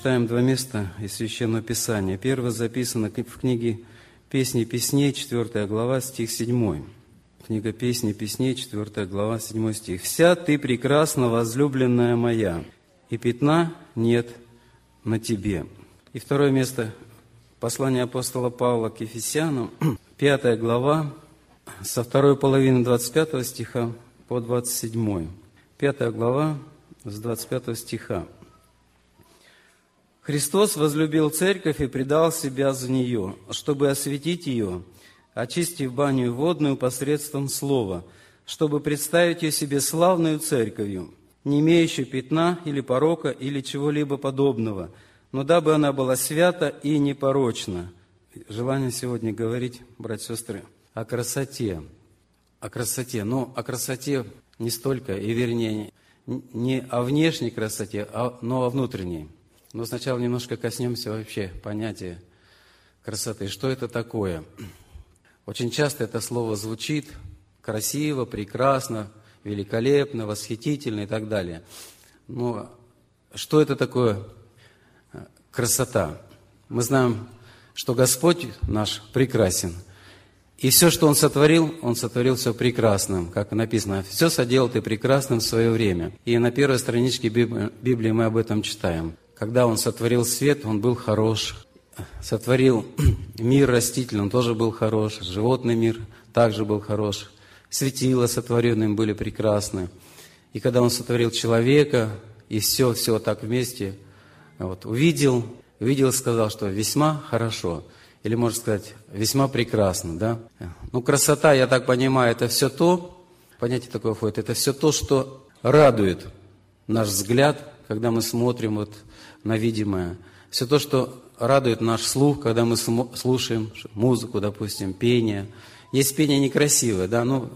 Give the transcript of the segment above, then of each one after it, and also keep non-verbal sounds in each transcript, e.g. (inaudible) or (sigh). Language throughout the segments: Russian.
прочитаем два места из Священного Писания. Первое записано в книге «Песни песней», 4 глава, стих 7. Книга «Песни песней», 4 глава, 7 стих. «Вся ты прекрасна, возлюбленная моя, и пятна нет на тебе». И второе место – послание апостола Павла к Ефесянам, (clears throat) 5 глава, со второй половины 25 стиха по 27. 5 глава, с 25 стиха. Христос возлюбил церковь и предал себя за нее, чтобы осветить ее, очистив баню водную посредством слова, чтобы представить ее себе славную церковью, не имеющую пятна или порока или чего-либо подобного, но дабы она была свята и непорочна. Желание сегодня говорить, братья и сестры, о красоте. О красоте. Но о красоте не столько, и вернее, не о внешней красоте, а, но о внутренней. Но сначала немножко коснемся вообще понятия красоты. Что это такое? Очень часто это слово звучит красиво, прекрасно, великолепно, восхитительно и так далее. Но что это такое э, красота? Мы знаем, что Господь наш прекрасен – и все, что Он сотворил, Он сотворил все прекрасным, как написано. Все соделал Ты прекрасным в свое время. И на первой страничке Библии мы об этом читаем. Когда Он сотворил свет, Он был хорош. Сотворил (clears throat) мир растительный, он тоже был хорош. Животный мир также был хорош. Светила сотворенные были прекрасны. И когда Он сотворил человека, и все, все так вместе, вот, увидел, увидел сказал, что весьма хорошо – или, можно сказать, весьма прекрасно, да? Ну, красота, я так понимаю, это все то, понятие такое входит, это все то, что радует наш взгляд, когда мы смотрим вот на видимое. Все то, что радует наш слух, когда мы слушаем музыку, допустим, пение. Есть пение некрасивое, да, ну,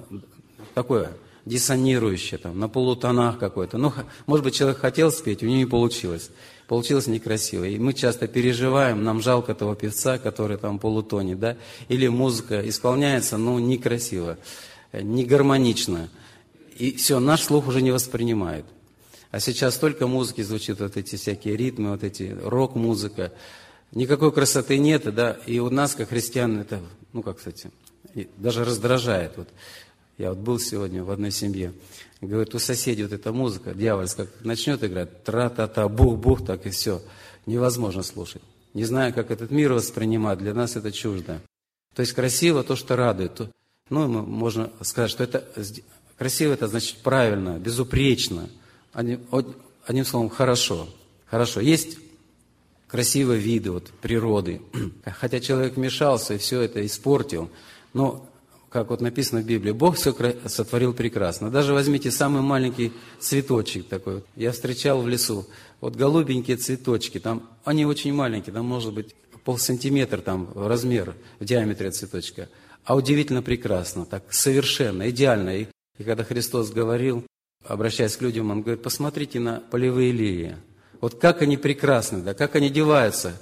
такое, диссонирующее, там, на полутонах какое-то. Ну, может быть, человек хотел спеть, у него не получилось получилось некрасиво. И мы часто переживаем, нам жалко того певца, который там полутонет, да, или музыка исполняется, но некрасиво, не гармонично. И все, наш слух уже не воспринимает. А сейчас столько музыки звучит, вот эти всякие ритмы, вот эти рок-музыка. Никакой красоты нет, да, и у нас, как христиан, это, ну, как, кстати, даже раздражает. Вот я вот был сегодня в одной семье, говорит, у соседей вот эта музыка дьявольская, как начнет играть, тра-та-та, бух-бух, так и все. Невозможно слушать. Не знаю, как этот мир воспринимать, для нас это чуждо. То есть красиво то, что радует. Ну, можно сказать, что это красиво, это значит правильно, безупречно. Одним, одним словом, хорошо. Хорошо. Есть красивые виды вот, природы. (clears throat) Хотя человек вмешался и все это испортил. Но как вот написано в Библии, Бог все сотворил прекрасно. Даже возьмите самый маленький цветочек такой. Я встречал в лесу, вот голубенькие цветочки, там они очень маленькие, там может быть полсантиметра там размер в диаметре цветочка. А удивительно прекрасно, так совершенно, идеально. И, и когда Христос говорил, обращаясь к людям, Он говорит, посмотрите на полевые лилии. Вот как они прекрасны, да, как они одеваются.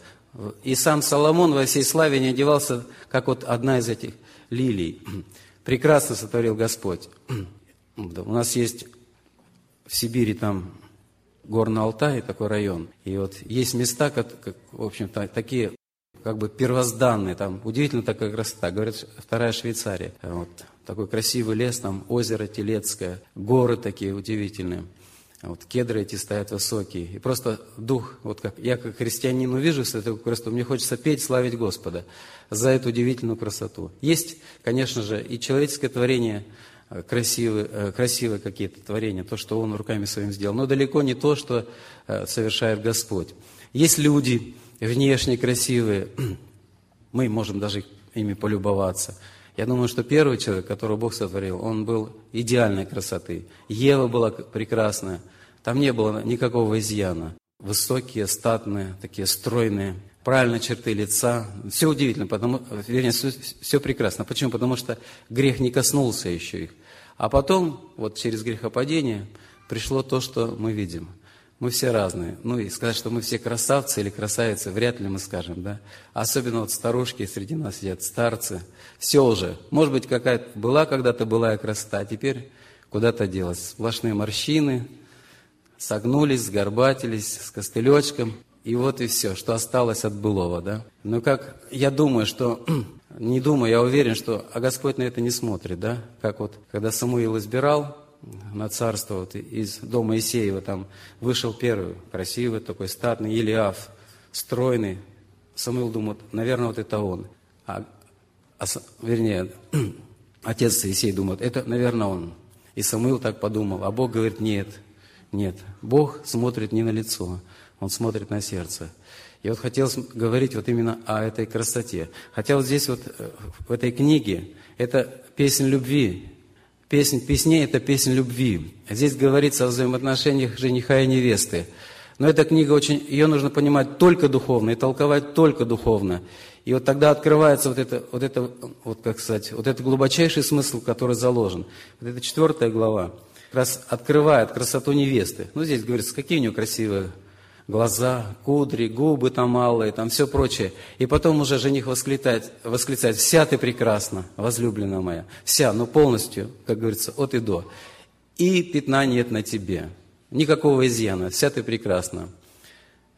И сам Соломон во всей славе не одевался, как вот одна из этих лилий. (clears throat) Прекрасно сотворил Господь. (clears throat) У нас есть в Сибири там Горный Алтай, такой район. И вот есть места, как, как в общем-то, такие как бы первозданные, там удивительно такая красота. Говорят, вторая Швейцария. Вот такой красивый лес, там озеро Телецкое, горы такие удивительные. Вот кедры эти стоят высокие. И просто дух, вот как я как христианин увижу все эту красоту, мне хочется петь, славить Господа за эту удивительную красоту. Есть, конечно же, и человеческое творение э, красивые, э, красивые какие-то творения, то, что Он руками своим сделал, но далеко не то, что э, совершает Господь. Есть люди внешне красивые, (clears throat) мы можем даже ими полюбоваться – я думаю, что первый человек, которого Бог сотворил, он был идеальной красоты. Ева была прекрасная. Там не было никакого изъяна. Высокие, статные, такие стройные, правильные черты лица. Все удивительно, потому, вернее, все, все прекрасно. Почему? Потому что грех не коснулся еще их. А потом, вот через грехопадение, пришло то, что мы видим – мы все разные. Ну и сказать, что мы все красавцы или красавицы, вряд ли мы скажем, да. Особенно вот старушки среди нас сидят, старцы. Все уже. Может быть, какая-то была когда-то былая красота, а теперь куда-то делась. Сплошные морщины, согнулись, сгорбатились, с костылечком. и вот и все, что осталось от былого, да? Но как я думаю, что, (clears throat) не думаю, я уверен, что, а Господь на это не смотрит, да? Как вот, когда Самуил избирал на царство вот из дома Исеева, там вышел первый, красивый такой, статный Елиаф, стройный. Самуил думает, наверное, вот это он. А, а вернее, (clears throat) отец Исей думает, это, наверное, он. И Самуил так подумал, а Бог говорит, нет, нет. Бог смотрит не на лицо, он смотрит на сердце. И вот хотел говорить вот именно о этой красоте. Хотя вот здесь вот э, в этой книге это песнь любви. Песнь песней – это песнь любви. Здесь говорится о взаимоотношениях жениха и невесты. Но эта книга очень, ее нужно понимать только духовно и толковать только духовно. И вот тогда открывается вот это, вот это, вот как сказать, вот этот глубочайший смысл, который заложен. Вот эта четвертая глава как раз открывает красоту невесты. Ну, здесь говорится, какие у нее красивые глаза, кудри, губы там малые, там все прочее. И потом уже жених восклицает, восклицает, вся ты прекрасна, возлюбленная моя, вся, но полностью, как говорится, от и до. И пятна нет на тебе, никакого изъяна, вся ты прекрасна.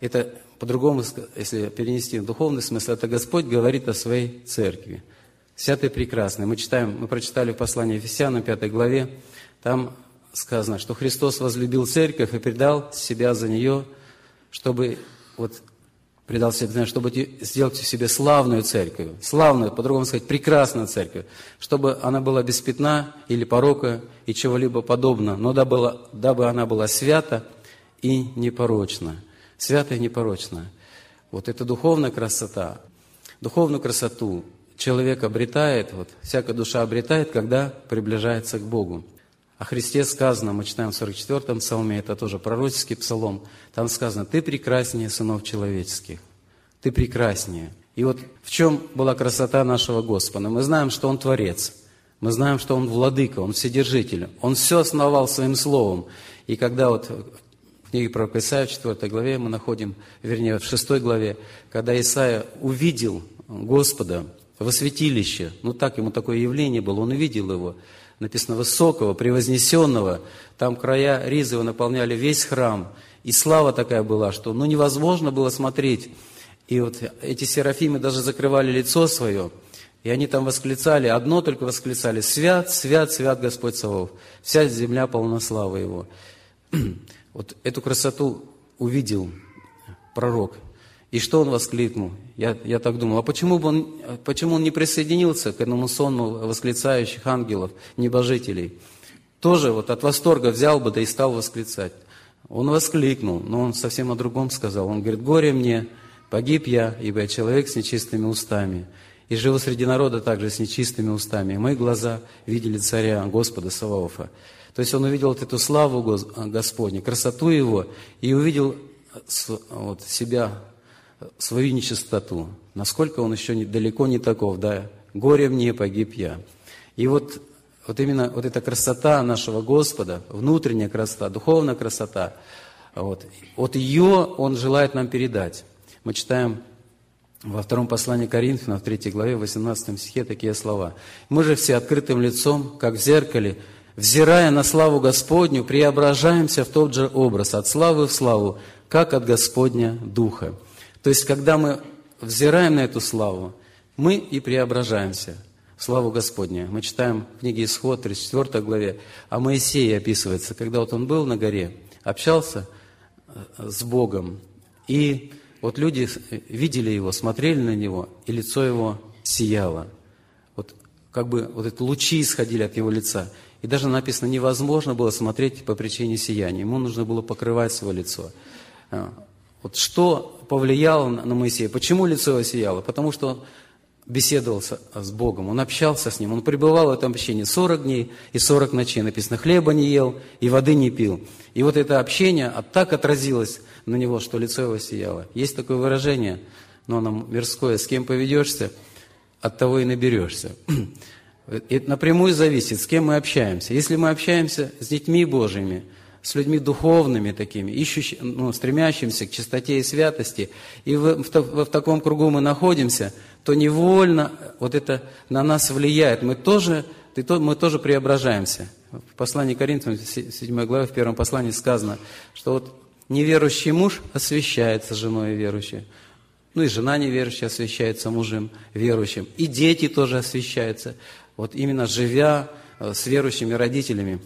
Это по-другому, если перенести в духовный смысл, это Господь говорит о своей церкви. Вся ты прекрасна. Мы читаем, мы прочитали в послании Ефесянам, 5 главе, там сказано, что Христос возлюбил церковь и предал себя за нее – чтобы вот предал себе, чтобы сделать себе славную церковь, славную, по-другому сказать, прекрасную церковь, чтобы она была без пятна или порока и чего-либо подобного, но дабы, дабы она была свята и непорочна. Свята и непорочна. Вот это духовная красота. Духовную красоту человек обретает, вот, всякая душа обретает, когда приближается к Богу. О Христе сказано, мы читаем в 44-м псалме, это тоже пророческий псалом, там сказано, «Ты прекраснее сынов человеческих, ты прекраснее». И вот в чем была красота нашего Господа? Мы знаем, что Он Творец, мы знаем, что Он Владыка, Он Вседержитель, Он все основал Своим Словом. И когда вот в книге пророка Исаия в 4 главе мы находим, вернее, в 6 главе, когда Исаия увидел Господа во святилище, ну так ему такое явление было, он увидел его, написано высокого, превознесенного. Там края ризы наполняли весь храм. И слава такая была, что ну, невозможно было смотреть. И вот эти серафимы даже закрывали лицо свое. И они там восклицали, одно только восклицали, «Свят, свят, свят Господь Савов, вся земля полна славы Его». (clears throat) Вот эту красоту увидел пророк и что он воскликнул? Я, я так думал, а почему, бы он, почему он не присоединился к этому сонму восклицающих ангелов, небожителей? Тоже вот от восторга взял бы, да и стал восклицать. Он воскликнул, но он совсем о другом сказал. Он говорит, горе мне, погиб я, ибо я человек с нечистыми устами. И живу среди народа также с нечистыми устами. И мои глаза видели царя, Господа Саваофа. То есть он увидел вот эту славу Господню, красоту его, и увидел вот, себя свою нечистоту, насколько он еще далеко не таков, да, горе мне, погиб я. И вот, вот именно вот эта красота нашего Господа, внутренняя красота, духовная красота, вот, вот ее Он желает нам передать. Мы читаем во втором послании Коринфянам, в третьей главе, в 18 стихе такие слова. «Мы же все открытым лицом, как в зеркале, взирая на славу Господню, преображаемся в тот же образ, от славы в славу, как от Господня Духа». То есть, когда мы взираем на эту славу, мы и преображаемся славу Господня. Мы читаем в книге Исход, 34 главе, а Моисей описывается, когда вот он был на горе, общался э, с Богом, и вот люди видели его, смотрели на него, и лицо его сияло. Вот как бы вот эти лучи исходили от его лица. И даже написано, невозможно было смотреть по причине сияния. Ему нужно было покрывать свое лицо. А, вот что повлияло на Моисея? Почему лицо его сияло? Потому что он беседовал с Богом, он общался с Ним, он пребывал в этом общении 40 дней и 40 ночей. Написано, хлеба не ел и воды не пил. И вот это общение так отразилось на него, что лицо его сияло. Есть такое выражение, но оно мирское, с кем поведешься, от того и наберешься. (clears throat) Это напрямую зависит, с кем мы общаемся. Если мы общаемся с детьми Божьими – с людьми духовными такими, ищущими, ну, стремящимися к чистоте и святости, и в, в, в, в таком кругу мы находимся, то невольно вот это на нас влияет. Мы тоже, мы тоже преображаемся. В послании Коринфянам, 7 главе, в первом послании сказано, что вот неверующий муж освящается женой верующей. Ну и жена неверующая освящается мужем верующим. И дети тоже освящаются. Вот именно живя э, с верующими родителями.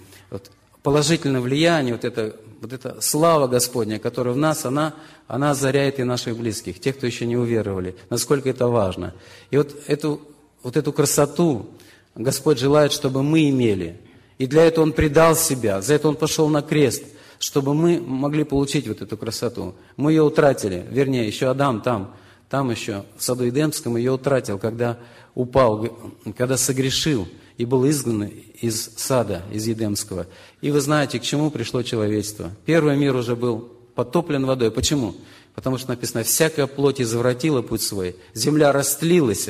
Положительное влияние, вот это, вот эта слава Господня, которая в нас, она, она озаряет и наших близких, тех, кто еще не уверовали. Насколько это важно. И вот эту, вот эту красоту Господь желает, чтобы мы имели. И для этого Он предал себя, за это Он пошел на крест, чтобы мы могли получить вот эту красоту. Мы ее утратили, вернее, еще Адам там, там еще, в саду Эдемском, ее утратил, когда упал, когда согрешил и был изгнан из сада, из Едемского. И вы знаете, к чему пришло человечество. Первый мир уже был потоплен водой. Почему? Потому что написано, всякая плоть извратила путь свой, земля растлилась.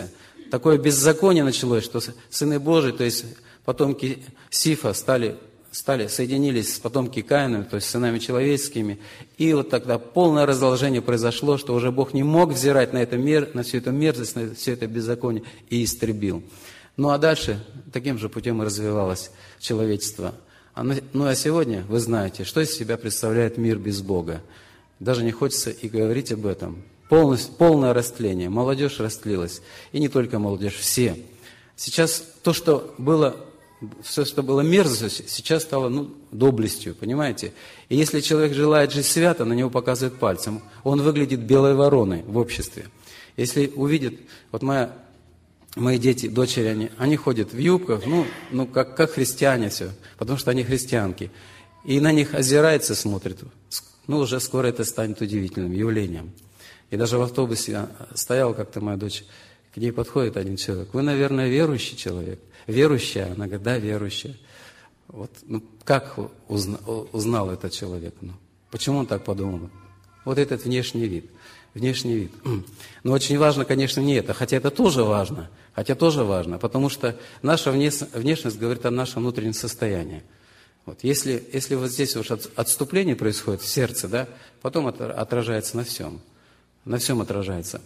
Такое беззаконие началось, что сыны Божии, то есть потомки Сифа стали, стали, соединились с потомки Каина, то есть сынами человеческими. И вот тогда полное разложение произошло, что уже Бог не мог взирать на, это мер, на всю эту мерзость, на все это беззаконие и истребил. Ну а дальше таким же путем и развивалось человечество. А ну а сегодня вы знаете, что из себя представляет мир без Бога. Даже не хочется и говорить об этом. Полностью, полное растление. Молодежь растлилась. И не только молодежь, все. Сейчас то, что было все, что было мерзостью, сейчас стало ну, доблестью, понимаете? И если человек желает жить свято, на него показывают пальцем. Он выглядит белой вороной в обществе. Если увидит, вот моя, мои дети, дочери, они, они ходят в юбках, ну, ну как, как христиане все, потому что они христианки. И на них озирается, смотрит. Ну, уже скоро это станет удивительным явлением. И даже в автобусе стоял как-то моя дочь, к ней подходит один человек. Вы, наверное, верующий человек верующая? Она говорит, да, верующая. Вот, ну, как узна, узнал этот человек? Ну, почему он так подумал? Вот этот внешний вид. Внешний вид. (clears throat) Но очень важно, конечно, не это, хотя это тоже важно. Хотя тоже важно, потому что наша внешность говорит о нашем внутреннем состоянии. Вот, если, если вот здесь уж отступление происходит в сердце, да, потом отражается на всем. На всем отражается.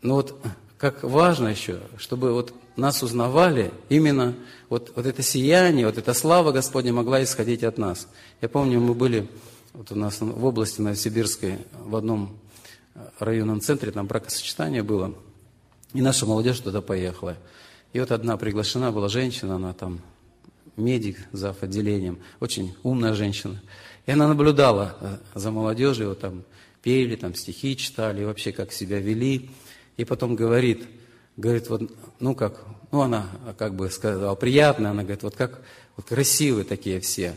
Но вот как важно еще, чтобы вот нас узнавали, именно вот, вот это сияние, вот эта слава Господня могла исходить от нас. Я помню, мы были вот у нас в области Новосибирской, в одном районном центре, там бракосочетание было, и наша молодежь туда поехала. И вот одна приглашена была женщина, она там медик за отделением, очень умная женщина. И она наблюдала э, за молодежью, вот там пели, там стихи читали, вообще как себя вели и потом говорит, говорит, вот, ну как, ну она как бы сказала, приятно, она говорит, вот как, вот красивые такие все,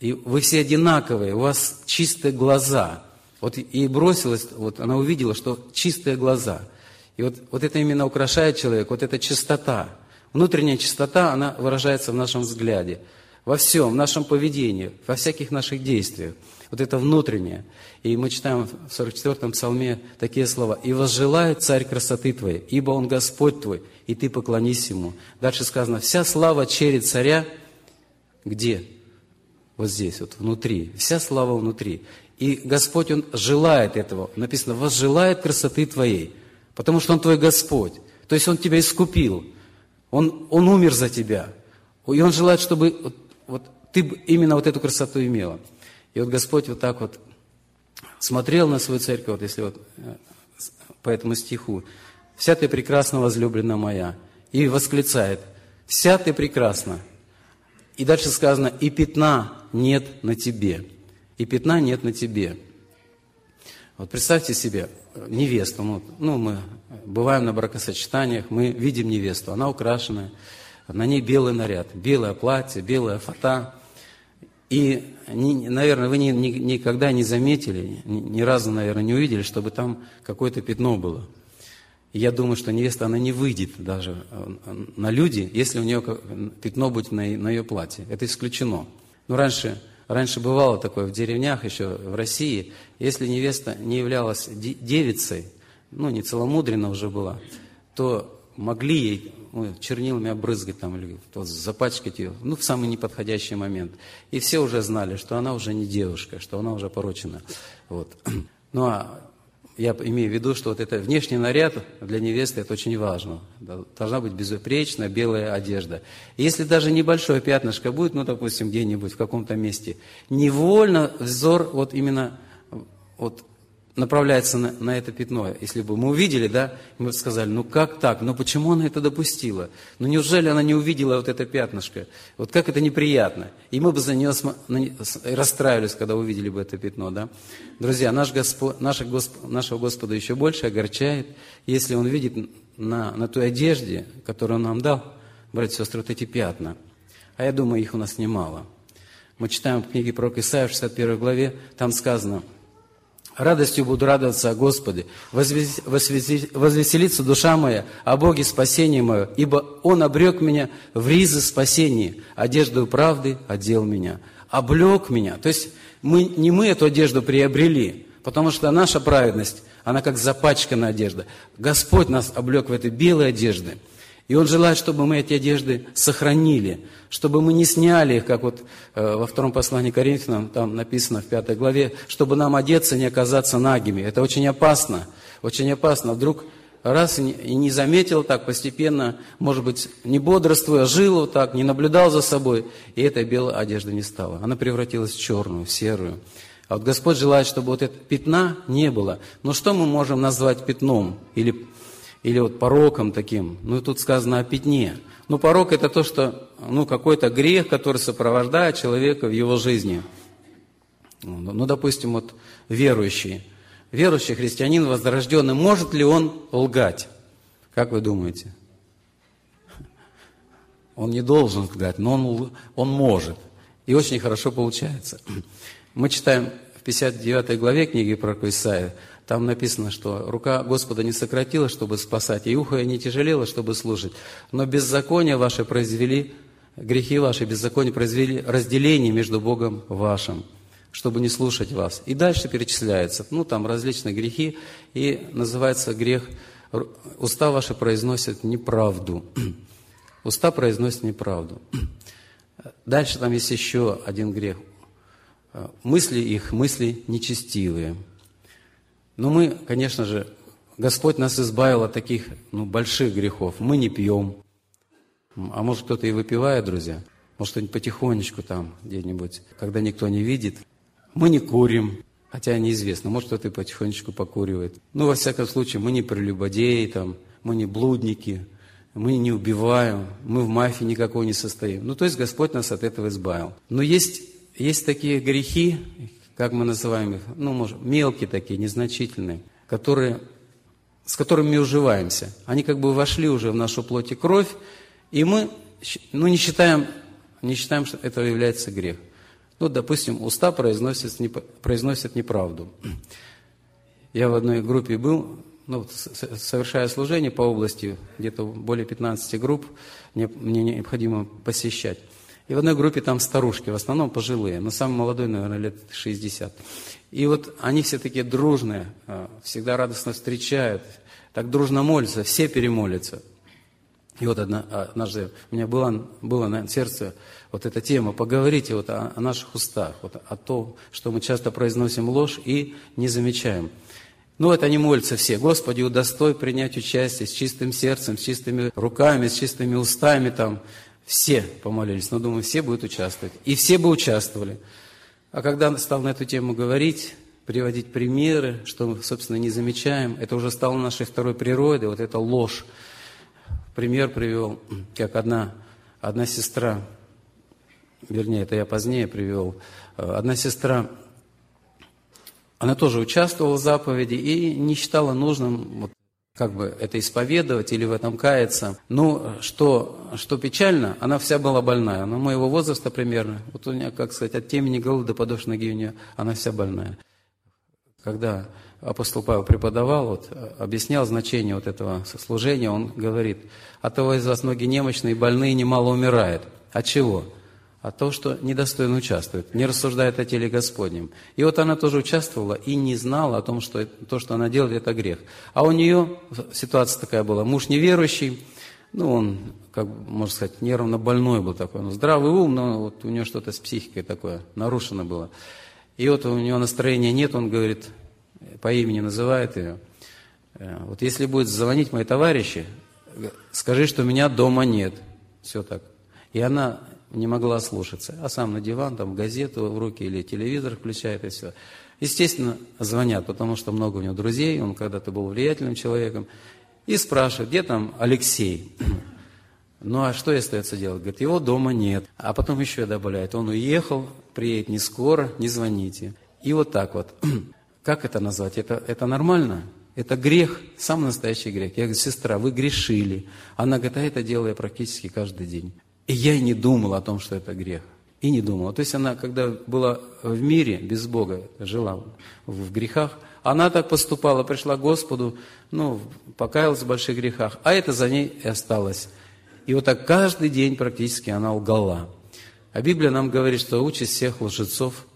и вы все одинаковые, у вас чистые глаза. Вот и бросилась, вот она увидела, что чистые глаза. И вот, вот это именно украшает человека, вот эта чистота. Внутренняя чистота, она выражается в нашем взгляде, во всем, в нашем поведении, во всяких наших действиях вот это внутреннее. И мы читаем в 44-м псалме такие слова. «И возжелает царь красоты твоей, ибо он Господь твой, и ты поклонись ему». Дальше сказано, «Вся слава черед царя» где? Вот здесь, вот внутри. Вся слава внутри. И Господь, Он желает этого. Написано, возжелает красоты твоей, потому что Он твой Господь. То есть Он тебя искупил. Он, он умер за тебя. И Он желает, чтобы вот, вот, ты именно вот эту красоту имела. И вот Господь вот так вот смотрел на свою церковь, вот если вот э, по этому стиху, «Вся ты прекрасна, возлюблена моя», и восклицает, «Вся ты прекрасна». И дальше сказано, «И пятна нет на тебе». И пятна нет на тебе. Вот представьте себе невесту. Ну, ну, мы бываем на бракосочетаниях, мы видим невесту. Она украшенная, на ней белый наряд, белое платье, белая фата. И, наверное, вы никогда не заметили, ни разу, наверное, не увидели, чтобы там какое-то пятно было. И я думаю, что невеста, она не выйдет даже э, на люди, если у нее пятно будет на, на ее платье. Это исключено. Но раньше, раньше бывало такое в деревнях, еще в России, если невеста не являлась девицей, ну, не целомудренно уже была, то могли ей ну, чернилами обрызгать там, или запачкать ее, ну, в самый неподходящий момент. И все уже знали, что она уже не девушка, что она уже порочена. Вот. (clears throat) Ну, а я имею в виду, что вот это внешний наряд для невесты, это очень важно. Должна быть безупречная белая одежда. Если даже небольшое пятнышко будет, ну, допустим, где-нибудь в каком-то месте, невольно взор вот именно вот направляется на, на это пятно. Если бы мы увидели, да, мы бы сказали, ну как так, ну почему она это допустила? Ну неужели она не увидела вот это пятнышко? Вот как это неприятно. И мы бы за нее расстраивались, когда увидели бы это пятно, да. Друзья, наш Господь, наш Госп, нашего Господа еще больше огорчает, если Он видит на, на той одежде, которую Он нам дал, братья и сестры, вот эти пятна. А я думаю, их у нас немало. Мы читаем в книге пророка Исаия в 61 главе, там сказано – Радостью буду радоваться о Господе, возвеселится душа моя о Боге спасения мое, ибо Он обрек меня в ризы спасения, одежду правды одел меня, облег меня. То есть мы, не мы эту одежду приобрели, потому что наша праведность, она как запачканная одежда. Господь нас облег в этой белой одежды. И Он желает, чтобы мы эти одежды сохранили, чтобы мы не сняли их, как вот э, во втором послании Коринфянам, там написано в пятой главе, чтобы нам одеться, не оказаться нагими. Это очень опасно, очень опасно. Вдруг раз и не заметил так постепенно, может быть, не бодрствуя, жил вот так, не наблюдал за собой, и этой белой одежды не стало. Она превратилась в черную, в серую. А вот Господь желает, чтобы вот этого пятна не было. Но что мы можем назвать пятном или или вот пороком таким. Ну, тут сказано о пятне. Ну, порок – это то, что, ну, какой-то грех, который сопровождает человека в его жизни. Ну, ну, допустим, вот верующий. Верующий христианин возрожденный, может ли он лгать? Как вы думаете? Он не должен лгать, но он, он может. И очень хорошо получается. Мы читаем в 59 главе книги про Исаия, там написано, что рука Господа не сократилась, чтобы спасать, и ухо не тяжелело, чтобы служить. Но беззакония ваши произвели, грехи ваши, беззакония произвели разделение между Богом вашим, чтобы не слушать вас. И дальше перечисляется, ну, там различные грехи, и называется грех, уста ваши произносят неправду. (clears throat) Уста произносят неправду. (clears throat) Дальше там есть еще один грех. Мысли их, мысли нечестивые – но мы, конечно же, Господь нас избавил от таких ну, больших грехов. Мы не пьем. А может, кто-то и выпивает, друзья. Может, кто-нибудь потихонечку там где-нибудь, когда никто не видит. Мы не курим, хотя неизвестно. Может, кто-то и потихонечку покуривает. Ну, во всяком случае, мы не прелюбодеи, там, мы не блудники, мы не убиваем, мы в мафии никакой не состоим. Ну, то есть Господь нас от этого избавил. Но есть, есть такие грехи, как мы называем их, ну, может, мелкие такие, незначительные, которые, с которыми мы уживаемся. Они как бы вошли уже в нашу плоть и кровь, и мы ну, не, считаем, не считаем, что это является грех. Ну, допустим, уста произносят, произносят неправду. Я в одной группе был, ну, совершая служение по области, где-то более 15 групп, мне, мне необходимо посещать. И в одной группе там старушки, в основном пожилые, но самый молодой, наверное, лет 60. И вот они все такие дружные, а, всегда радостно встречают, так дружно молятся, все перемолятся. И вот одна, однажды у меня была, было на сердце вот эта тема, поговорите вот о, о наших устах, вот о том, что мы часто произносим ложь и не замечаем. Ну вот они молятся все, Господи, удостой принять участие с чистым сердцем, с чистыми руками, с чистыми устами там, все помолились, но думаю, все будут участвовать. И все бы участвовали. А когда стал на эту тему говорить, приводить примеры, что мы, собственно, не замечаем, это уже стало нашей второй природой, вот эта ложь. Пример привел, как одна, одна сестра, вернее, это я позднее привел, одна сестра, она тоже участвовала в заповеди и не считала нужным вот, как бы это исповедовать или в этом каяться. Ну, что, что печально, она вся была больная. Она моего возраста примерно. Вот у меня, как сказать, от темени головы до подошв ноги у нее, она вся больная. Когда апостол Павел преподавал, вот, объяснял значение вот этого служения, он говорит, от того из вас ноги немощные, больные, немало умирает. От чего? А то, что недостойно участвует, не рассуждает о теле Господнем. И вот она тоже участвовала и не знала о том, что то, что она делает, это грех. А у нее ситуация такая была, муж неверующий, ну, он, как можно сказать, нервно больной был такой, ну, здравый ум, но вот у него что-то с психикой такое нарушено было. И вот у него настроения нет, он говорит, по имени называет ее, «Э, вот если будет звонить мои товарищи, скажи, что меня дома нет. Все так. И она не могла слушаться. А сам на диван, там газету в руки или телевизор включает и все. Естественно, звонят, потому что много у него друзей, он когда-то был влиятельным человеком, и спрашивают, где там Алексей? (clears throat) Ну а что остается делать? Говорит, его дома нет. А потом еще добавляет, он уехал, приедет не скоро, не звоните. И вот так вот. (clears throat) Как это назвать? Это, это нормально? Это грех, самый настоящий грех. Я говорю, сестра, вы грешили. Она говорит, а это делаю я практически каждый день. И я и не думал о том, что это грех. И не думала. То есть она, когда была в мире, без Бога, жила в грехах, она так поступала, пришла к Господу, ну, покаялась в больших грехах, а это за ней и осталось. И вот так каждый день практически она лгала. А Библия нам говорит, что участь всех лжецов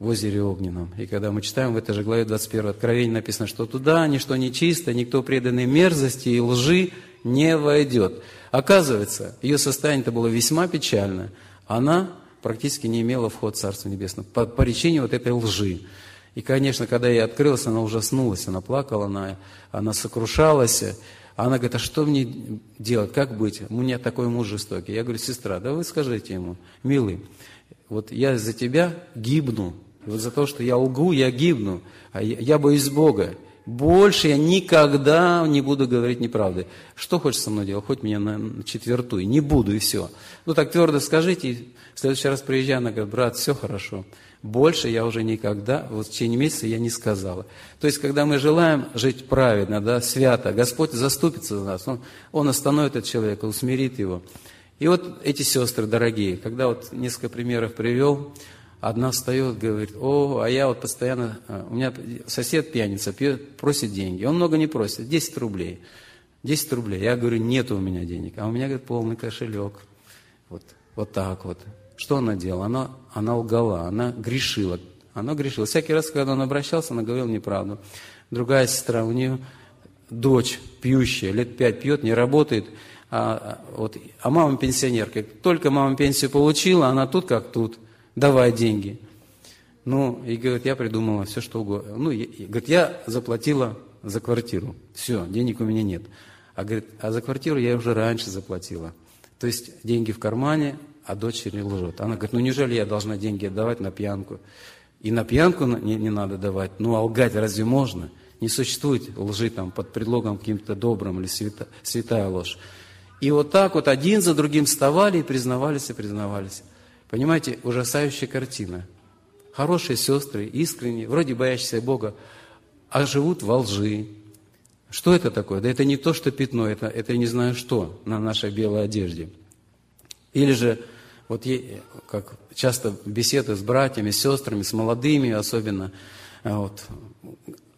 в озере Огненном. И когда мы читаем в этой же главе 21 Откровения написано, что туда ничто не чисто, никто преданный мерзости и лжи не войдет. Оказывается, ее состояние-то было весьма печально. Она практически не имела вход в Царство Небесное по, по причине вот этой лжи. И, конечно, когда ей открылась, она ужаснулась, она плакала, она, она сокрушалась. Она говорит, а что мне делать, как быть? У меня такой муж жестокий. Я говорю, сестра, да вы скажите ему, милый, вот я за тебя гибну, вот за то, что я лгу, я гибну, а я, я боюсь Бога. Больше я никогда не буду говорить неправды. Что хочешь со мной делать? Хоть меня на четвертую. Не буду, и все. Ну так твердо скажите. И в следующий раз приезжая, она говорит, брат, все хорошо. Больше я уже никогда, вот в течение месяца я не сказала. То есть, когда мы желаем жить праведно, да, свято, Господь заступится за нас, Он, он остановит этого человека, усмирит его. И вот эти сестры дорогие, когда вот несколько примеров привел, Одна встает, говорит, о, а я вот постоянно, а, у меня сосед пьяница, пьет, просит деньги. Он много не просит, 10 рублей. 10 рублей. Я говорю, нет у меня денег. А у меня, говорит, полный кошелек. Вот, вот так вот. Что она делала? Она, она лгала, она грешила. Она грешила. Всякий раз, когда он обращался, она говорила неправду. Другая сестра, у нее дочь пьющая, лет пять пьет, не работает. А, вот, а мама пенсионерка. Только мама пенсию получила, она тут как тут – давай деньги. Ну, и говорит, я придумала все, что угодно. Ну, и, говорит, я заплатила за квартиру. Все, денег у меня нет. А говорит, а за квартиру я уже раньше заплатила. То есть деньги в кармане, а дочери лжет. Она говорит, ну неужели я должна деньги отдавать на пьянку? И на пьянку не, не надо давать. Ну, а лгать разве можно? Не существует лжи там под предлогом каким-то добрым или свята, святая ложь. И вот так вот один за другим вставали и признавались, и признавались. Понимаете, ужасающая картина. Хорошие сестры, искренние, вроде боящиеся Бога, а живут во лжи. Что это такое? Да это не то, что пятно, это, это не знаю что на нашей белой одежде. Или же, вот как часто беседы с братьями, с сестрами, с молодыми особенно, а вот,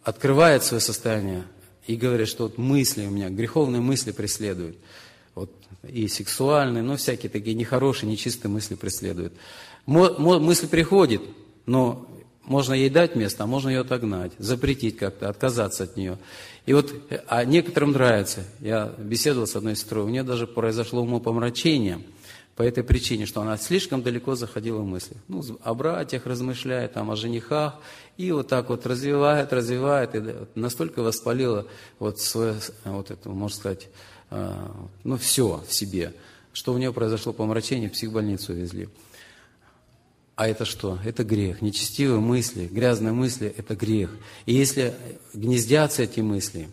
открывает свое состояние и говорят, что вот мысли у меня, греховные мысли преследуют и сексуальные, но всякие такие нехорошие, нечистые мысли преследуют. Мысль приходит, но можно ей дать место, а можно ее отогнать, запретить как-то, отказаться от нее. И вот, а некоторым нравится. Я беседовал с одной сестрой, у нее даже произошло умопомрачение по этой причине, что она слишком далеко заходила в мысли. Ну, о братьях размышляет, там, о женихах, и вот так вот развивает, развивает, и настолько воспалила вот свое, вот это, можно сказать, ну, все в себе, что у нее произошло помрачение, в психбольницу везли. А это что? Это грех. Нечестивые мысли, грязные мысли – это грех. И если гнездятся эти мысли,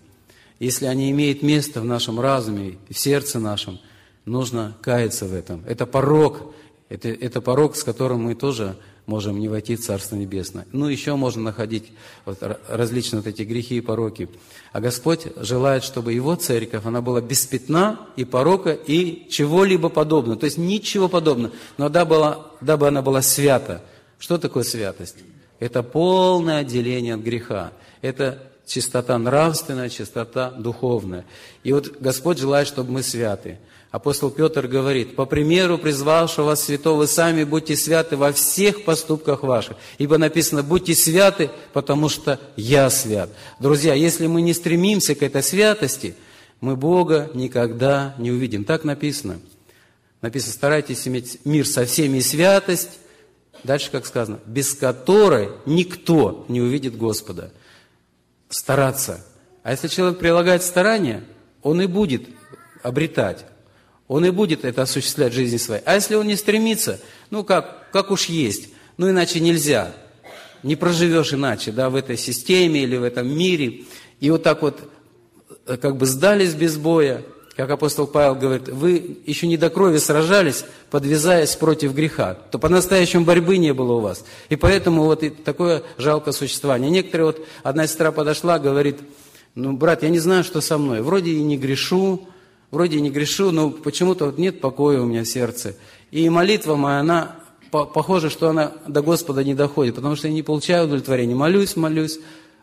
если они имеют место в нашем разуме, в сердце нашем, нужно каяться в этом. Это порог, это, это порог, с которым мы тоже можем не войти в Царство Небесное. Ну, еще можно находить вот различные вот эти грехи и пороки. А Господь желает, чтобы Его церковь, она была без пятна и порока и чего-либо подобного. То есть ничего подобного. Но дабы, дабы она была свята. Что такое святость? Это полное отделение от греха. Это чистота нравственная, чистота духовная. И вот Господь желает, чтобы мы святы. Апостол Петр говорит, по примеру призвавшего вас святого, вы сами будьте святы во всех поступках ваших. Ибо написано, будьте святы, потому что я свят. Друзья, если мы не стремимся к этой святости, мы Бога никогда не увидим. Так написано. Написано, старайтесь иметь мир со всеми и святость. Дальше, как сказано, без которой никто не увидит Господа. Стараться. А если человек прилагает старания, он и будет обретать он и будет это осуществлять в жизни своей. А если он не стремится, ну как, как уж есть, ну иначе нельзя. не проживешь иначе, да, в этой системе или в этом мире. И вот так вот э, как бы сдались без боя, как апостол Павел говорит, вы еще не до крови сражались, подвязаясь против греха, то по-настоящему борьбы не было у вас. И поэтому вот такое жалкое существование. Некоторые вот, одна сестра подошла, говорит, ну, брат, я не знаю, что со мной, вроде и не грешу, вроде и не грешу, но почему-то вот нет покоя у меня в сердце. И молитва моя, она, похоже, что она до Господа не доходит, потому что я не получаю удовлетворения. Молюсь, молюсь,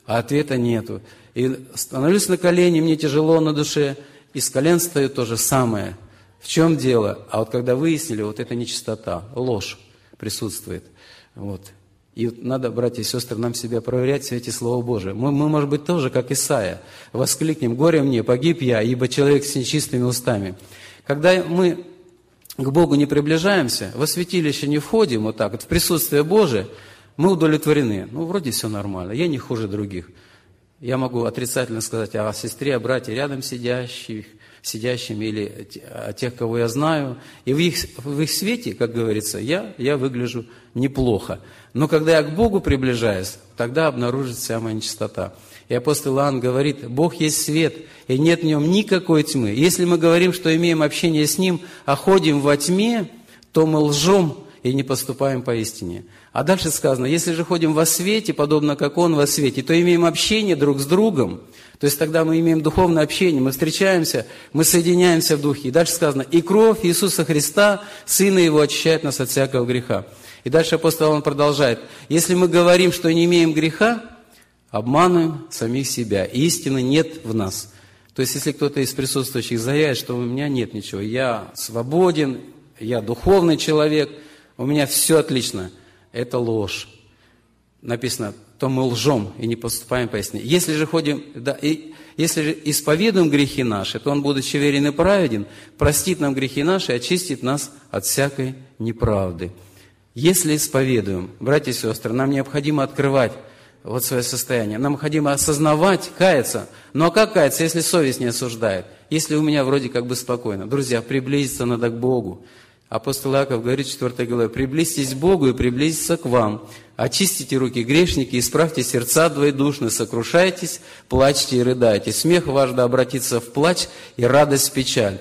а ответа нету. И становлюсь на колени, мне тяжело на душе – из колен встает то же самое. В чем дело? А вот когда выяснили, вот это нечистота, ложь присутствует. Вот. И вот надо, братья и сестры, нам себя проверять в свете Слова Божия. Мы, мы, может быть, тоже, как Исаия, воскликнем, горе мне, погиб я, ибо человек с нечистыми устами. Когда мы к Богу не приближаемся, во святилище не входим, вот так вот, в присутствие Божие, мы удовлетворены. Ну, вроде все нормально, я не хуже других. Я могу отрицательно сказать о сестре, о брате рядом сидящих, сидящими или о тех, кого я знаю. И в их, в их свете, как говорится, я, я выгляжу неплохо. Но когда я к Богу приближаюсь, тогда обнаружится вся моя нечистота. И апостол Иоанн говорит, Бог есть свет, и нет в нем никакой тьмы. Если мы говорим, что имеем общение с Ним, а ходим во тьме, то мы лжем и не поступаем поистине. А дальше сказано, если же ходим во свете, подобно как Он во свете, то имеем общение друг с другом. То есть тогда мы имеем духовное общение, мы встречаемся, мы соединяемся в духе. И дальше сказано, и кровь Иисуса Христа, Сына Его, очищает нас от всякого греха. И дальше апостол он продолжает, если мы говорим, что не имеем греха, обманываем самих себя, истины нет в нас. То есть, если кто-то из присутствующих заявит, что у меня нет ничего, я свободен, я духовный человек, у меня все отлично – это ложь. Написано, то мы лжем и не поступаем по истине. Если же ходим, да, и, если же исповедуем грехи наши, то Он, будучи верен и праведен, простит нам грехи наши и очистит нас от всякой неправды. Если исповедуем, братья и сестры, нам необходимо открывать вот свое состояние. Нам необходимо осознавать, каяться. Ну а как каяться, если совесть не осуждает? Если у меня вроде как бы спокойно. Друзья, приблизиться надо к Богу. Апостол Иаков говорит в 4 главе, «Приблизьтесь к Богу и приблизиться к вам. Очистите руки грешники, исправьте сердца двоедушны, сокрушайтесь, плачьте и рыдайте. Смех ваш да обратится в плач и радость в печаль».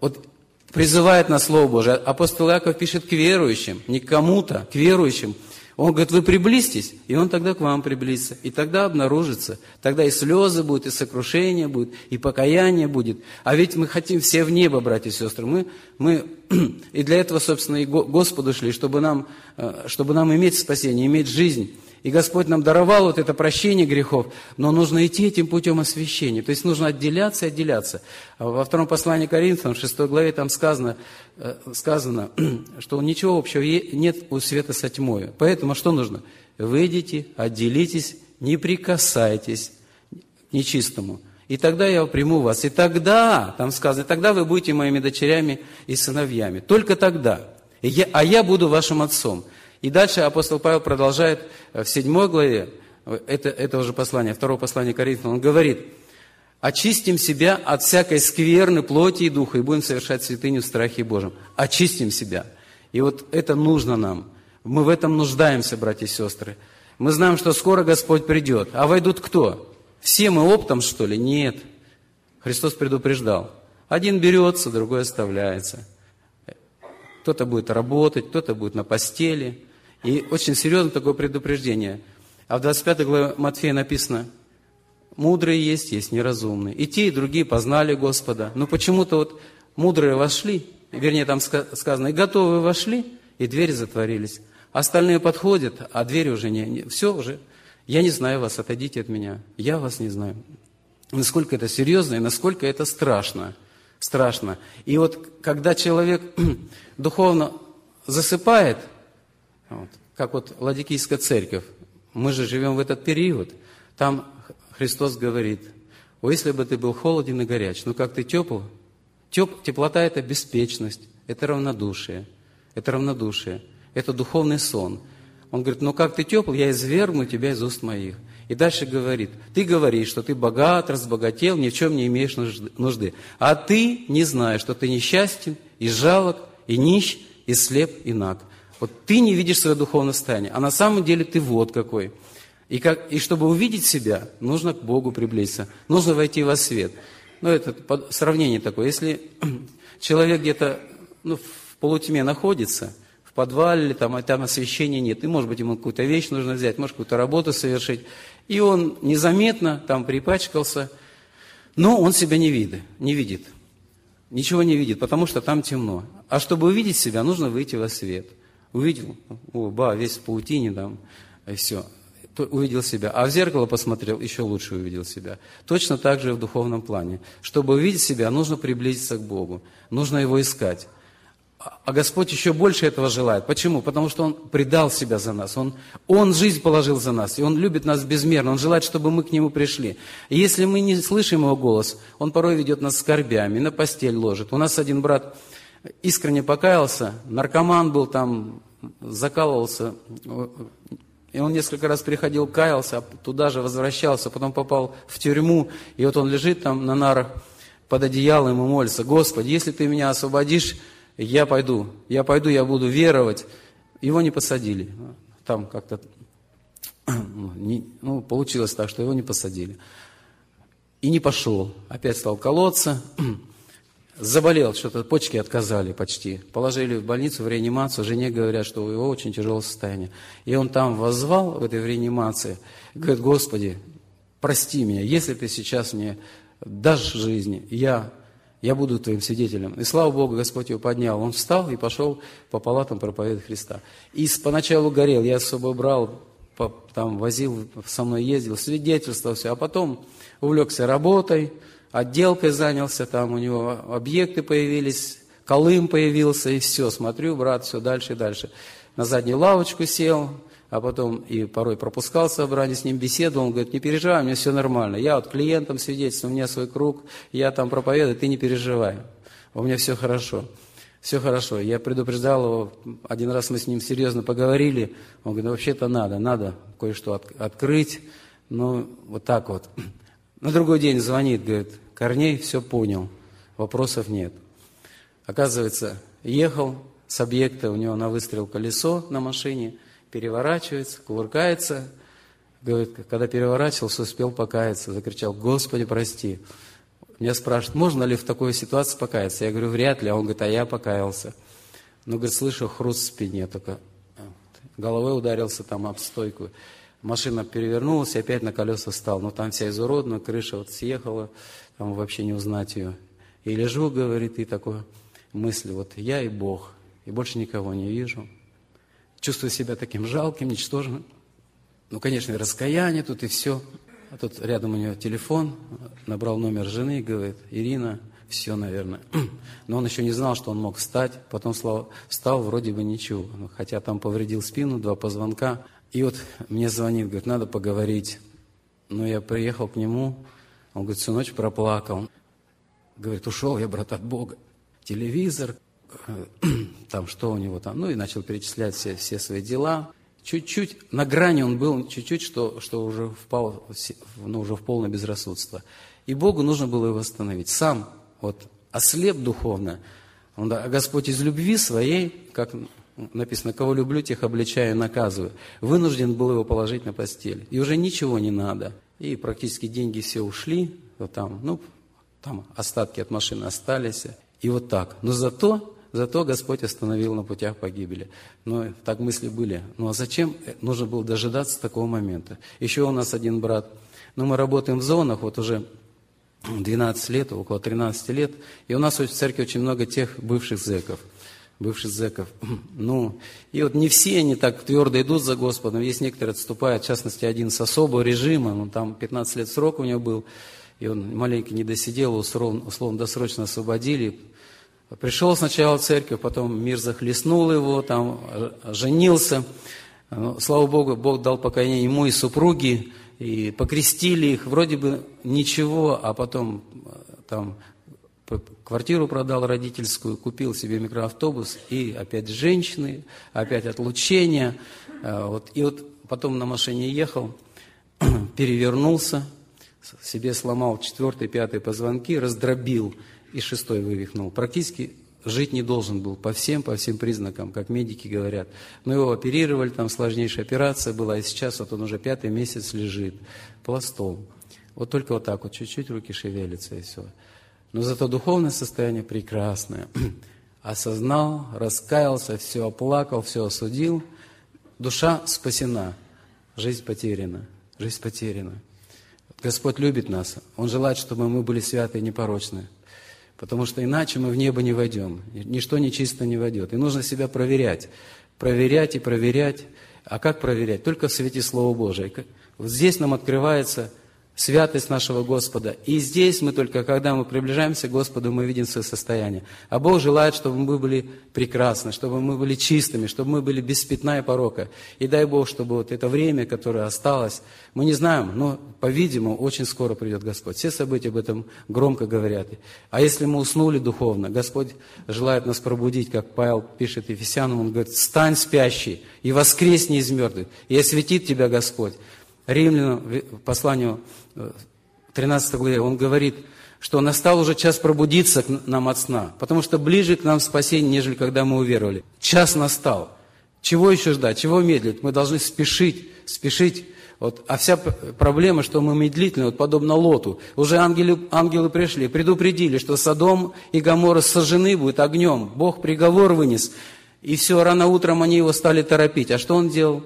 Вот призывает на Слово Божие. Апостол Иаков пишет к верующим, не к кому-то, к верующим – он говорит, вы приблизьтесь, и он тогда к вам приблизится. И тогда обнаружится. Тогда и слезы будут, и сокрушение будет, и покаяние будет. А ведь мы хотим все в небо, братья и сестры. Мы, мы (clears throat) и для этого, собственно, и Господу шли, чтобы нам, э, чтобы нам иметь спасение, иметь жизнь. И Господь нам даровал вот это прощение грехов, но нужно идти этим путем освящения. То есть нужно отделяться и отделяться. А во втором послании Коринфянам, шестой главе, там сказано, э, сказано, (clears throat) что ничего общего нет у света со тьмой. Поэтому что нужно? Выйдите, отделитесь, не прикасайтесь к нечистому. И тогда я приму вас. И тогда, там сказано, тогда вы будете моими дочерями и сыновьями. Только тогда. И я, а я буду вашим отцом. И дальше апостол Павел продолжает э, в седьмой главе, э, это, это уже послание, второе послание Коринфянам, он говорит, очистим себя от всякой скверны плоти и духа, и будем совершать святыню в страхе Божьем. Очистим себя. И вот это нужно нам. Мы в этом нуждаемся, братья и сестры. Мы знаем, что скоро Господь придет. А войдут кто? Все мы оптом, что ли? Нет. Христос предупреждал. Один берется, другой оставляется. Кто-то будет работать, кто-то будет на постели, и очень серьезно такое предупреждение. А в 25 главе Матфея написано, мудрые есть, есть неразумные. И те, и другие познали Господа. Но почему-то вот мудрые вошли, вернее там сказано, и готовые вошли, и двери затворились. Остальные подходят, а двери уже не, не все уже. Я не знаю вас, отойдите от меня. Я вас не знаю. Насколько это серьезно и насколько это страшно. Страшно. И вот когда человек (clears throat) духовно засыпает, вот. Как вот Ладикийская церковь. Мы же живем в этот период. Там Христос говорит, о, если бы ты был холоден и горяч, ну как ты тепл, теп, теплота – это беспечность, это равнодушие, это равнодушие, это духовный сон. Он говорит, ну как ты тепл, я извергну тебя из уст моих. И дальше говорит, ты говоришь, что ты богат, разбогател, ни в чем не имеешь нужды. А ты не знаешь, что ты несчастен, и жалок, и нищ, и слеп, и наг. Вот ты не видишь свое духовное состояние, а на самом деле ты вот какой. И, как, и чтобы увидеть себя, нужно к Богу приблизиться, нужно войти во свет. Ну, это сравнение такое. Если (clears throat) человек где-то ну, в полутьме находится, в подвале, там, а там освещения нет, и, может быть, ему какую-то вещь нужно взять, может, какую-то работу совершить, и он незаметно там припачкался, но он себя не видит, не видит. Ничего не видит, потому что там темно. А чтобы увидеть себя, нужно выйти во свет. Увидел, о, ба, весь в паутине там, и все. Увидел себя. А в зеркало посмотрел, еще лучше увидел себя. Точно так же и в духовном плане. Чтобы увидеть себя, нужно приблизиться к Богу. Нужно Его искать. А Господь еще больше этого желает. Почему? Потому что Он предал себя за нас. Он, он жизнь положил за нас. И Он любит нас безмерно. Он желает, чтобы мы к Нему пришли. И если мы не слышим Его голос, Он порой ведет нас скорбями, на постель ложит. У нас один брат искренне покаялся, наркоман был там, закалывался. И он несколько раз приходил, каялся, а туда же возвращался, потом попал в тюрьму. И вот он лежит там на нарах под одеялом и молится, Господи, если Ты меня освободишь, я пойду, я пойду, я буду веровать. Его не посадили. Там как-то (clears throat) ну, получилось так, что его не посадили. И не пошел. Опять стал колоться. (clears throat) Заболел, что-то почки отказали почти. Положили в больницу, в реанимацию. Жене говорят, что у него очень тяжелое состояние. И он там возвал в этой реанимации. Говорит, Господи, прости меня, если ты сейчас мне дашь жизни, я я буду твоим свидетелем. И слава Богу, Господь его поднял. Он встал и пошел по палатам проповедовать Христа. И поначалу горел, я с собой брал, там возил, со мной ездил, свидетельствовал все, а потом увлекся работой, отделкой занялся, там у него объекты появились, Колым появился, и все, смотрю, брат, все дальше и дальше. На заднюю лавочку сел, а потом и порой пропускал собрание, с ним беседовал, он говорит, не переживай, у меня все нормально. Я вот клиентам свидетельствую, у меня свой круг, я там проповедую, ты не переживай, у меня все хорошо. Все хорошо. Я предупреждал его, один раз мы с ним серьезно поговорили, он говорит, ну вообще-то надо, надо кое-что от, открыть, ну вот так вот. На другой день звонит, говорит, Корней все понял, вопросов нет. Оказывается, ехал с объекта, у него на выстрел колесо на машине – переворачивается, кувыркается. Говорит, когда переворачивался, успел покаяться. Закричал, Господи, прости. Меня спрашивают, можно ли в такой ситуации покаяться? Я говорю, вряд ли. А он говорит, а я покаялся. Ну, говорит, слышу хруст в спине, только головой ударился там об стойку. Машина перевернулась и опять на колеса стал. Но там вся изуродная, крыша вот съехала, там вообще не узнать ее. И лежу, говорит, и такой мысли, вот я и Бог, и больше никого не вижу чувствую себя таким жалким, ничтожным. Ну, конечно, и раскаяние тут, и все. А тут рядом у него телефон, набрал номер жены говорит, Ирина, все, наверное. (clears throat) Но он еще не знал, что он мог встать. Потом встал, вроде бы ничего. Хотя там повредил спину, два позвонка. И вот мне звонит, говорит, надо поговорить. Но я приехал к нему, он говорит, всю ночь проплакал. Говорит, ушел я, брат, от Бога. Телевизор, (clears throat) там что у него там, ну и начал перечислять все, все свои дела. Чуть-чуть, на грани он был, чуть-чуть, что, что уже впал, ну, уже в полное безрассудство. И Богу нужно было его восстановить. Сам вот ослеп духовно. Он, а Господь из любви своей, как написано, кого люблю, тех обличаю и наказываю, вынужден был его положить на постель. И уже ничего не надо. И практически деньги все ушли, вот там, ну, там остатки от машины остались. И вот так. Но зато Зато Господь остановил на путях погибели. Но так мысли были. Ну а зачем нужно было дожидаться такого момента? Еще у нас один брат. Ну мы работаем в зонах вот уже 12 лет, около 13 лет. И у нас в церкви очень много тех бывших зэков. Бывших зэков. (clears throat) Ну, и вот не все они так твердо идут за Господом. Есть некоторые отступают, в частности, один с особого режима. Он там 15 лет срок у него был. И он маленько не досидел, условно, условно досрочно освободили. Пришел сначала в церковь, потом мир захлестнул его, там женился. Но, слава Богу, Бог дал покаяние ему и супруге, и покрестили их, вроде бы ничего, а потом там квартиру продал родительскую, купил себе микроавтобус, и опять женщины, опять отлучение. А, вот, и вот потом на машине ехал, (clears throat) перевернулся, себе сломал четвертый, пятый позвонки, раздробил и шестой вывихнул. Практически жить не должен был по всем, по всем признакам, как медики говорят. Но его оперировали, там сложнейшая операция была, и сейчас вот он уже пятый месяц лежит пластом. Вот только вот так вот, чуть-чуть руки шевелятся и все. Но зато духовное состояние прекрасное. (clears throat) Осознал, раскаялся, все оплакал, все осудил. Душа спасена, жизнь потеряна, жизнь потеряна. Господь любит нас, Он желает, чтобы мы были святы и непорочны. Потому что иначе мы в небо не войдем. Ничто нечисто не войдет. И нужно себя проверять. Проверять и проверять. А как проверять? Только в свете Слова Божия. Вот здесь нам открывается святость нашего Господа. И здесь мы только, когда мы приближаемся к Господу, мы видим свое состояние. А Бог желает, чтобы мы были прекрасны, чтобы мы были чистыми, чтобы мы были без пятна и порока. И дай Бог, чтобы вот это время, которое осталось, мы не знаем, но, по-видимому, очень скоро придет Господь. Все события об этом громко говорят. А если мы уснули духовно, Господь желает нас пробудить, как Павел пишет Ефесянам, он говорит, «Стань спящий и воскресни из мертвых, и осветит тебя Господь». Римлянам, посланию 13 э, главе, он говорит, что настал уже час пробудиться к нам от сна, потому что ближе к нам спасение, нежели когда мы уверовали. Час настал. Чего еще ждать? Чего медлить? Мы должны спешить, спешить. Вот, а вся проблема, что мы медлительны, вот подобно Лоту. Уже ангелы, ангелы пришли, предупредили, что Содом и Гамора сожжены будут огнем. Бог приговор вынес. И все, рано утром они его стали торопить. А что он делал?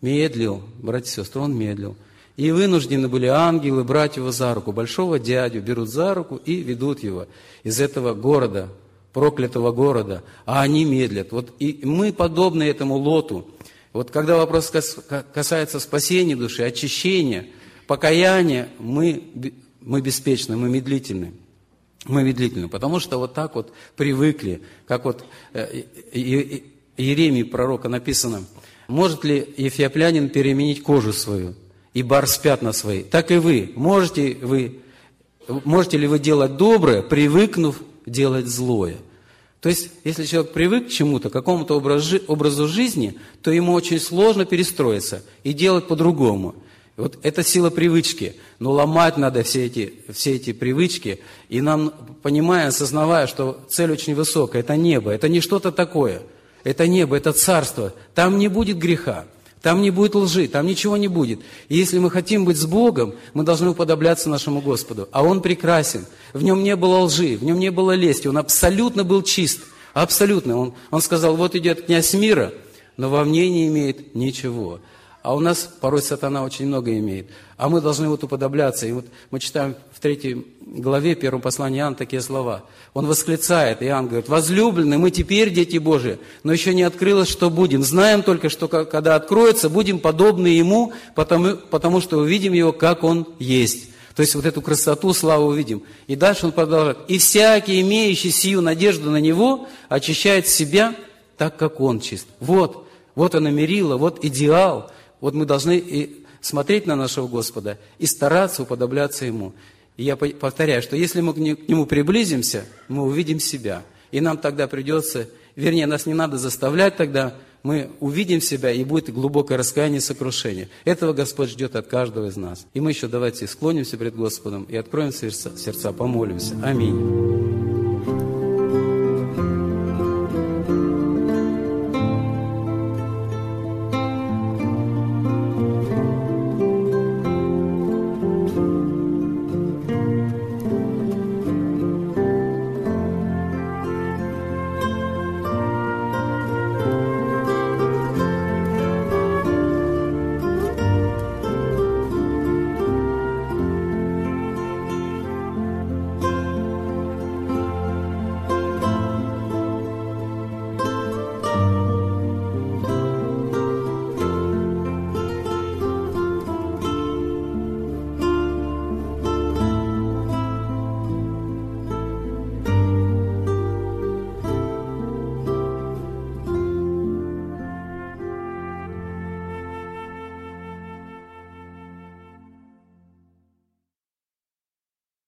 Медлил, братья и сестры, он медлил. И вынуждены были ангелы брать его за руку. Большого дядю берут за руку и ведут его из этого города, проклятого города. А они медлят. Вот и мы подобны этому лоту. Вот когда вопрос касается спасения души, очищения, покаяния, мы, мы беспечны, мы медлительны. Мы медлительны, потому что вот так вот привыкли, как вот э, Иеремии пророка написано, может ли ефиоплянин переменить кожу свою? и барс пятна свои, так и вы. Можете, вы. можете ли вы делать доброе, привыкнув делать злое? То есть, если человек привык к чему-то, к какому-то образу жизни, то ему очень сложно перестроиться и делать по-другому. Вот это сила привычки. Но ломать надо все эти, все эти привычки. И нам, понимая, осознавая, что цель очень высокая, это небо, это не что-то такое. Это небо, это царство. Там не будет греха. Там не будет лжи, там ничего не будет. И если мы хотим быть с Богом, мы должны уподобляться нашему Господу. А Он прекрасен. В Нем не было лжи, в Нем не было лести. Он абсолютно был чист. Абсолютно. Он, он сказал, вот идет князь мира, но во мне не имеет ничего. А у нас порой сатана очень много имеет. А мы должны вот уподобляться. И вот мы читаем в третьей главе первого послания Иоанна такие слова. Он восклицает, Иоанн говорит, возлюбленные, мы теперь дети Божии, но еще не открылось, что будем. Знаем только, что когда откроется, будем подобны Ему, потому, потому что увидим Его, как Он есть. То есть вот эту красоту, славу увидим. И дальше он продолжает. И всякий, имеющий сию надежду на Него, очищает себя так, как Он чист. Вот, вот оно мерило, вот идеал. Вот мы должны и смотреть на нашего Господа и стараться уподобляться Ему. И я повторяю, что если мы к Нему приблизимся, мы увидим себя. И нам тогда придется, вернее, нас не надо заставлять тогда, мы увидим себя, и будет глубокое раскаяние и сокрушение. Этого Господь ждет от каждого из нас. И мы еще давайте склонимся пред Господом и откроем сердца, сердца помолимся. Аминь.